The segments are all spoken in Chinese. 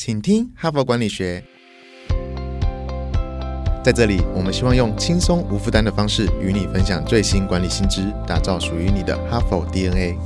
请听哈佛管理学。在这里，我们希望用轻松无负担的方式与你分享最新管理新知，打造属于你的哈佛 DNA。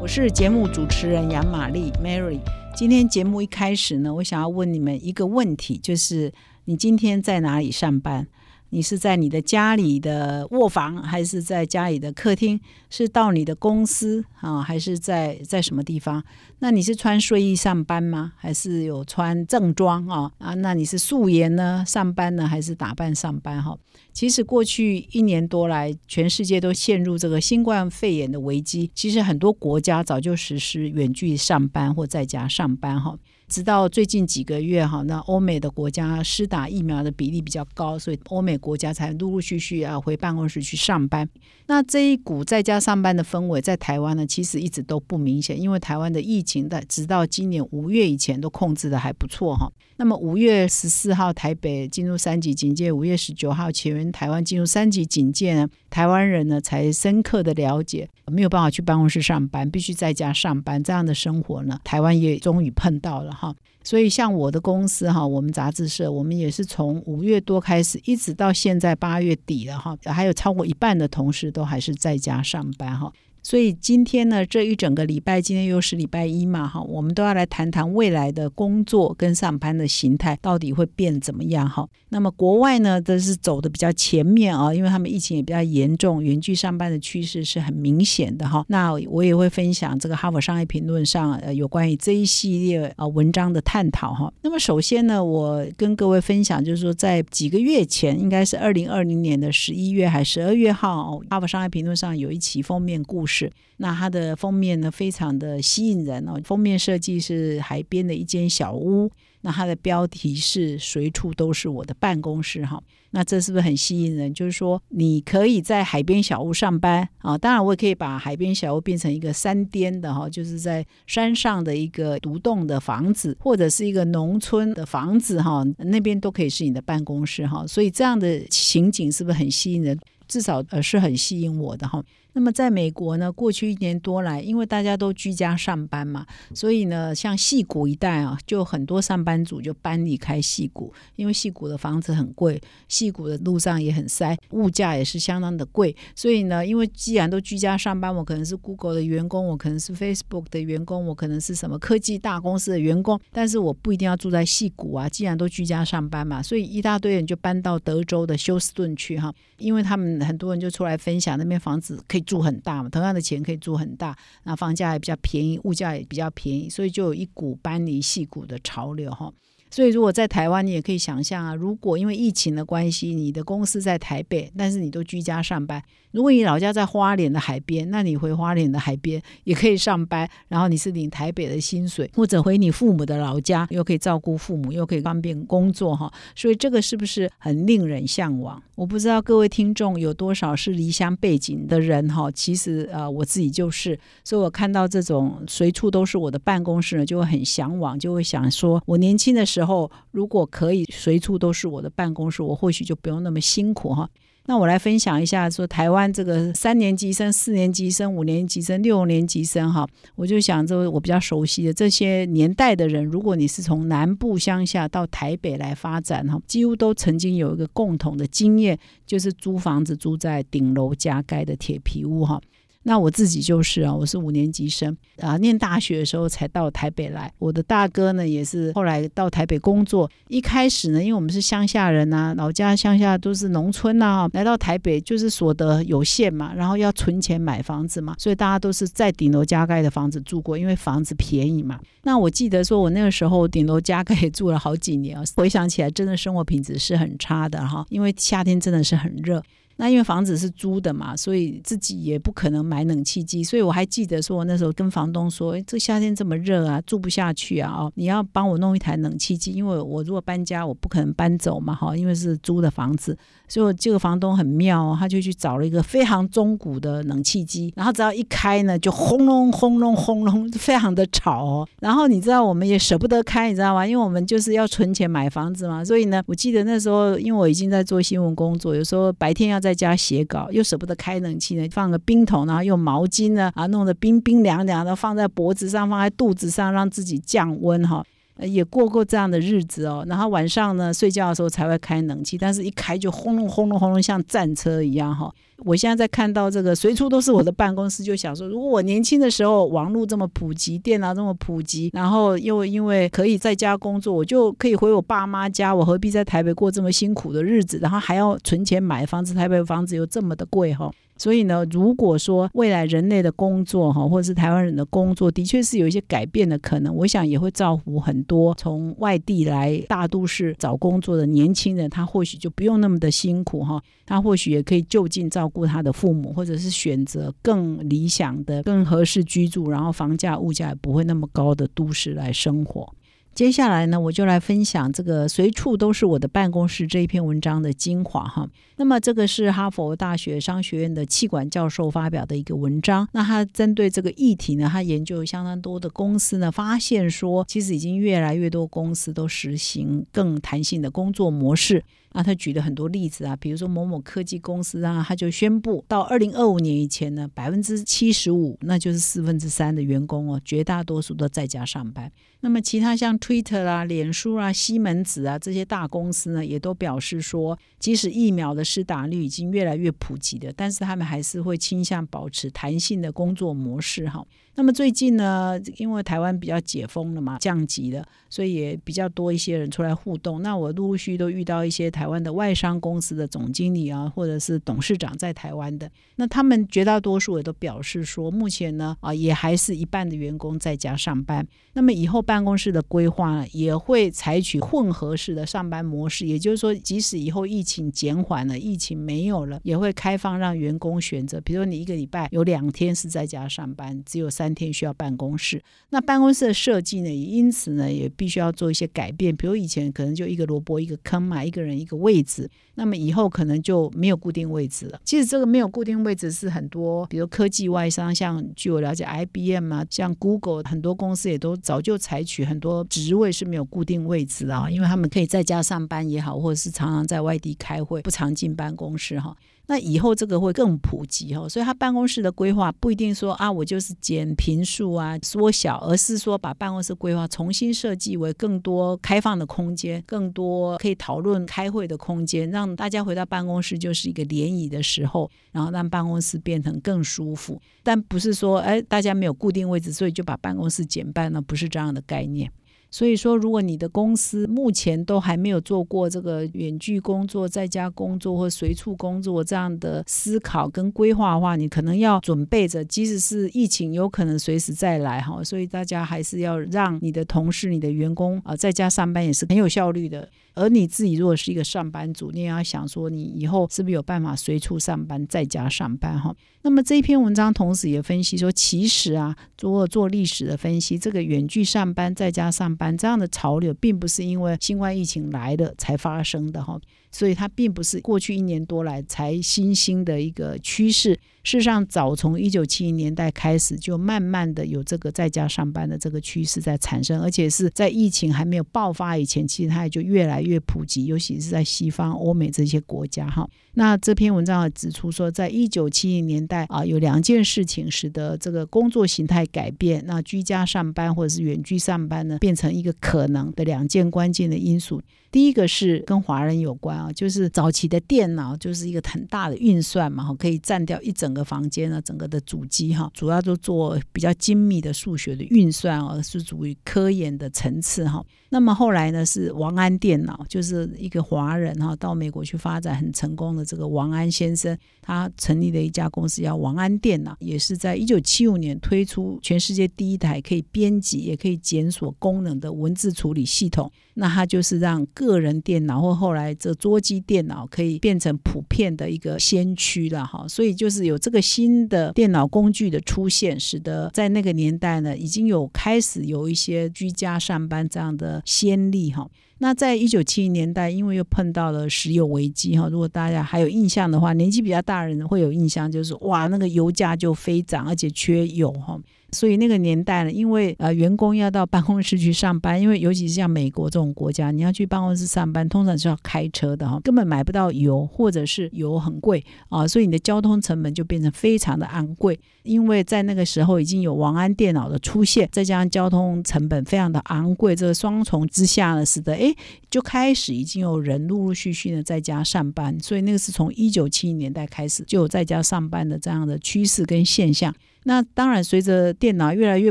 我是节目主持人杨玛丽 Mary。今天节目一开始呢，我想要问你们一个问题，就是你今天在哪里上班？你是在你的家里的卧房，还是在家里的客厅？是到你的公司啊，还是在在什么地方？那你是穿睡衣上班吗？还是有穿正装啊？啊，那你是素颜呢上班呢，还是打扮上班？哈，其实过去一年多来，全世界都陷入这个新冠肺炎的危机。其实很多国家早就实施远距上班或在家上班，哈。直到最近几个月哈，那欧美的国家施打疫苗的比例比较高，所以欧美国家才陆陆续续啊回办公室去上班。那这一股在家上班的氛围，在台湾呢，其实一直都不明显，因为台湾的疫情在直到今年五月以前都控制的还不错哈。那么五月十四号台北进入三级警戒，五月十九号前台湾进入三级警戒呢，台湾人呢才深刻的了解，没有办法去办公室上班，必须在家上班这样的生活呢，台湾也终于碰到了哈。所以像我的公司哈，我们杂志社，我们也是从五月多开始，一直到现在八月底了哈，还有超过一半的同事都还是在家上班哈。所以今天呢，这一整个礼拜，今天又是礼拜一嘛，哈，我们都要来谈谈未来的工作跟上班的形态到底会变怎么样，哈。那么国外呢，都是走的比较前面啊，因为他们疫情也比较严重，远距上班的趋势是很明显的，哈。那我也会分享这个《哈佛商业评论》上呃有关于这一系列啊文章的探讨，哈。那么首先呢，我跟各位分享，就是说在几个月前，应该是二零二零年的十一月还十二月号，《哈佛商业评论》上有一期封面故事。是，那它的封面呢，非常的吸引人哦。封面设计是海边的一间小屋，那它的标题是“随处都是我的办公室”哈。那这是不是很吸引人？就是说，你可以在海边小屋上班啊。当然，我也可以把海边小屋变成一个山巅的哈，就是在山上的一个独栋的房子，或者是一个农村的房子哈，那边都可以是你的办公室哈。所以这样的情景是不是很吸引人？至少呃是很吸引我的哈。那么在美国呢，过去一年多来，因为大家都居家上班嘛，所以呢，像戏谷一带啊，就很多上班族就搬离开戏谷，因为戏谷的房子很贵，戏谷的路上也很塞，物价也是相当的贵。所以呢，因为既然都居家上班，我可能是 Google 的员工，我可能是 Facebook 的员工，我可能是什么科技大公司的员工，但是我不一定要住在戏谷啊。既然都居家上班嘛，所以一大堆人就搬到德州的休斯顿去哈，因为他们很多人就出来分享那边房子可以。住很大嘛，同样的钱可以住很大，那房价也比较便宜，物价也比较便宜，所以就有一股搬离戏谷的潮流哈。所以，如果在台湾，你也可以想象啊，如果因为疫情的关系，你的公司在台北，但是你都居家上班。如果你老家在花莲的海边，那你回花莲的海边也可以上班，然后你是领台北的薪水，或者回你父母的老家，又可以照顾父母，又可以方便工作哈。所以这个是不是很令人向往？我不知道各位听众有多少是离乡背景的人哈。其实呃，我自己就是，所以我看到这种随处都是我的办公室呢，就会很向往，就会想说，我年轻的时候。如果可以随处都是我的办公室，我或许就不用那么辛苦哈。那我来分享一下，说台湾这个三年级生、四年级生、五年级生、六年级生哈，我就想这我比较熟悉的这些年代的人，如果你是从南部乡下到台北来发展哈，几乎都曾经有一个共同的经验，就是租房子租在顶楼加盖的铁皮屋哈。那我自己就是啊，我是五年级生啊，念大学的时候才到台北来。我的大哥呢，也是后来到台北工作。一开始呢，因为我们是乡下人呐，老家乡下都是农村呐，来到台北就是所得有限嘛，然后要存钱买房子嘛，所以大家都是在顶楼加盖的房子住过，因为房子便宜嘛。那我记得说，我那个时候顶楼加盖也住了好几年啊，回想起来，真的生活品质是很差的哈，因为夏天真的是很热。那因为房子是租的嘛，所以自己也不可能买冷气机，所以我还记得说，我那时候跟房东说：“哎，这夏天这么热啊，住不下去啊！哦，你要帮我弄一台冷气机，因为我如果搬家，我不可能搬走嘛，哈，因为是租的房子，所以这个房东很妙哦，他就去找了一个非常中古的冷气机，然后只要一开呢，就轰隆轰隆轰隆，非常的吵哦。然后你知道我们也舍不得开，你知道吗？因为我们就是要存钱买房子嘛，所以呢，我记得那时候因为我已经在做新闻工作，有时候白天要在家写稿，又舍不得开冷气呢，放个冰桶，然后用毛巾呢啊弄得冰冰凉凉的，放在脖子上，放在肚子上，让自己降温哈。也过过这样的日子哦，然后晚上呢睡觉的时候才会开冷气，但是一开就轰隆轰隆轰隆，像战车一样哈。我现在在看到这个随处都是我的办公室，就想说，如果我年轻的时候网络这么普及，电脑这么普及，然后又因为可以在家工作，我就可以回我爸妈家，我何必在台北过这么辛苦的日子，然后还要存钱买房子？台北房子又这么的贵哈。所以呢，如果说未来人类的工作哈，或者是台湾人的工作，的确是有一些改变的可能，我想也会造福很多从外地来大都市找工作的年轻人，他或许就不用那么的辛苦哈，他或许也可以就近照照顾他的父母，或者是选择更理想的、更合适居住，然后房价物价也不会那么高的都市来生活。接下来呢，我就来分享这个“随处都是我的办公室”这一篇文章的精华哈。那么，这个是哈佛大学商学院的气管教授发表的一个文章。那他针对这个议题呢，他研究相当多的公司呢，发现说，其实已经越来越多公司都实行更弹性的工作模式。那他举了很多例子啊，比如说某某科技公司啊，他就宣布到二零二五年以前呢，百分之七十五，那就是四分之三的员工哦，绝大多数都在家上班。那么其他像 Twitter 啦、脸书啊、西门子啊这些大公司呢，也都表示说，即使疫苗的施打率已经越来越普及的，但是他们还是会倾向保持弹性的工作模式哈。那么最近呢，因为台湾比较解封了嘛，降级了，所以也比较多一些人出来互动。那我陆陆续都遇到一些台湾的外商公司的总经理啊，或者是董事长在台湾的，那他们绝大多数也都表示说，目前呢啊，也还是一半的员工在家上班。那么以后办公室的规划也会采取混合式的上班模式，也就是说，即使以后疫情减缓了，疫情没有了，也会开放让员工选择，比如说你一个礼拜有两天是在家上班，只有三。天需要办公室，那办公室的设计呢？也因此呢，也必须要做一些改变。比如以前可能就一个萝卜一个坑嘛，一个人一个位置。那么以后可能就没有固定位置了。其实这个没有固定位置是很多，比如科技外商，像据我了解，IBM 啊，像 Google 很多公司也都早就采取很多职位是没有固定位置啊，因为他们可以在家上班也好，或者是常常在外地开会，不常见进办公室哈。那以后这个会更普及哈，所以他办公室的规划不一定说啊，我就是减频数啊，缩小，而是说把办公室规划重新设计为更多开放的空间，更多可以讨论开会的空间，让大家回到办公室就是一个联谊的时候，然后让办公室变成更舒服，但不是说哎，大家没有固定位置，所以就把办公室减半呢，不是这样的概念。所以说，如果你的公司目前都还没有做过这个远距工作、在家工作或随处工作这样的思考跟规划的话，你可能要准备着，即使是疫情有可能随时再来哈。所以大家还是要让你的同事、你的员工啊，在家上班也是很有效率的。而你自己如果是一个上班族，你也要想说，你以后是不是有办法随处上班，在家上班哈？那么这一篇文章同时也分析说，其实啊，如果做历史的分析，这个远距上班、在家上班这样的潮流，并不是因为新冠疫情来的才发生的哈。所以它并不是过去一年多来才新兴的一个趋势，事实上早从一九七零年代开始就慢慢的有这个在家上班的这个趋势在产生，而且是在疫情还没有爆发以前，其实它也就越来越普及，尤其是在西方欧美这些国家哈。那这篇文章也指出说，在一九七零年代啊，有两件事情使得这个工作形态改变，那居家上班或者是远距上班呢，变成一个可能的两件关键的因素。第一个是跟华人有关啊，就是早期的电脑就是一个很大的运算嘛，可以占掉一整个房间啊，整个的主机哈，主要都做比较精密的数学的运算而是属于科研的层次哈。那么后来呢，是王安电脑，就是一个华人哈，到美国去发展很成功的这个王安先生，他成立了一家公司叫王安电脑，也是在一九七五年推出全世界第一台可以编辑也可以检索功能的文字处理系统。那他就是让个人电脑或后来这桌桌机电脑可以变成普遍的一个先驱了哈。所以就是有这个新的电脑工具的出现，使得在那个年代呢，已经有开始有一些居家上班这样的先例哈。那在一九七零年代，因为又碰到了石油危机哈，如果大家还有印象的话，年纪比较大的人会有印象，就是哇，那个油价就飞涨，而且缺油哈。所以那个年代呢，因为呃员工要到办公室去上班，因为尤其是像美国这种国家，你要去办公室上班，通常是要开车的哈，根本买不到油，或者是油很贵啊，所以你的交通成本就变成非常的昂贵。因为在那个时候已经有王安电脑的出现，再加上交通成本非常的昂贵，这个双重之下呢，使得哎就开始已经有人陆陆续续的在家上班，所以那个是从一九七零年代开始就有在家上班的这样的趋势跟现象。那当然，随着电脑越来越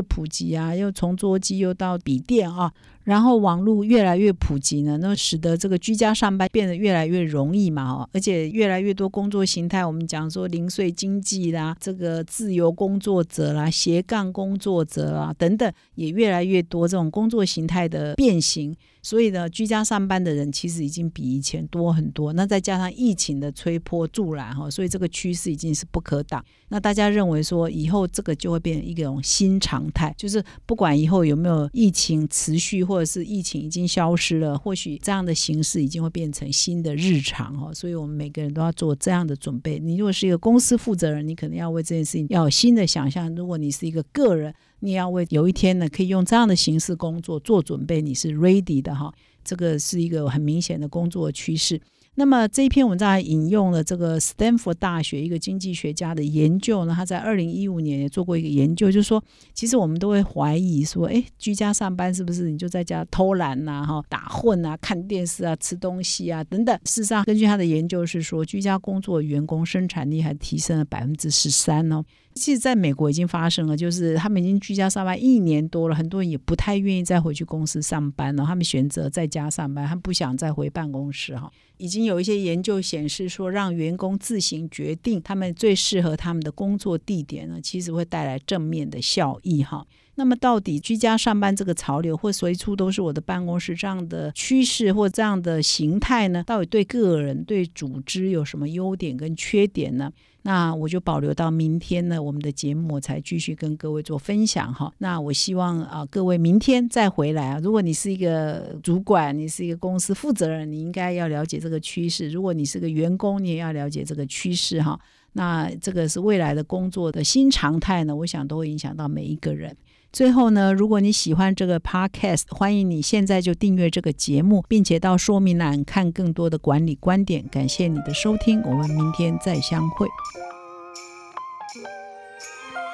普及啊，又从桌机又到笔电啊，然后网络越来越普及呢，那使得这个居家上班变得越来越容易嘛，哦，而且越来越多工作形态，我们讲说零碎经济啦，这个自由工作者啦，斜杠工作者啦等等，也越来越多这种工作形态的变形。所以呢，居家上班的人其实已经比以前多很多。那再加上疫情的吹波助澜哈，所以这个趋势已经是不可挡。那大家认为说，以后这个就会变成一种新常态，就是不管以后有没有疫情持续，或或者是疫情已经消失了，或许这样的形式已经会变成新的日常哈。所以我们每个人都要做这样的准备。你如果是一个公司负责人，你可能要为这件事情要有新的想象；如果你是一个个人，你要为有一天呢，可以用这样的形式工作做准备，你是 ready 的哈。这个是一个很明显的工作趋势。那么这一篇文章还引用了这个斯坦福大学一个经济学家的研究呢，他在二零一五年也做过一个研究，就是说，其实我们都会怀疑说，哎，居家上班是不是你就在家偷懒呐、哈打混啊、看电视啊、吃东西啊等等？事实上，根据他的研究是说，居家工作员工生产力还提升了百分之十三哦。其实在美国已经发生了，就是他们已经居家上班一年多了，很多人也不太愿意再回去公司上班了，他们选择在家上班，他们不想再回办公室哈。已经有一些研究显示说，让员工自行决定他们最适合他们的工作地点呢，其实会带来正面的效益哈。那么，到底居家上班这个潮流，或随处都是我的办公室这样的趋势，或这样的形态呢？到底对个人、对组织有什么优点跟缺点呢？那我就保留到明天呢，我们的节目才继续跟各位做分享哈。那我希望啊，各位明天再回来啊。如果你是一个主管，你是一个公司负责人，你应该要了解这个趋势；如果你是个员工，你也要了解这个趋势哈。那这个是未来的工作的新常态呢，我想都会影响到每一个人。最后呢，如果你喜欢这个 podcast，欢迎你现在就订阅这个节目，并且到说明栏看更多的管理观点。感谢你的收听，我们明天再相会。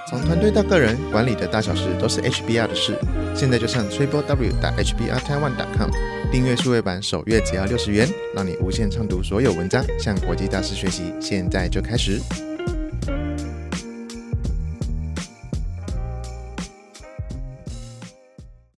从团队到个人，管理的大小事都是 HBR 的事。现在就上 triple w 打 HBR Taiwan com 订阅数位版，首月只要六十元，让你无限畅读所有文章，向国际大师学习。现在就开始。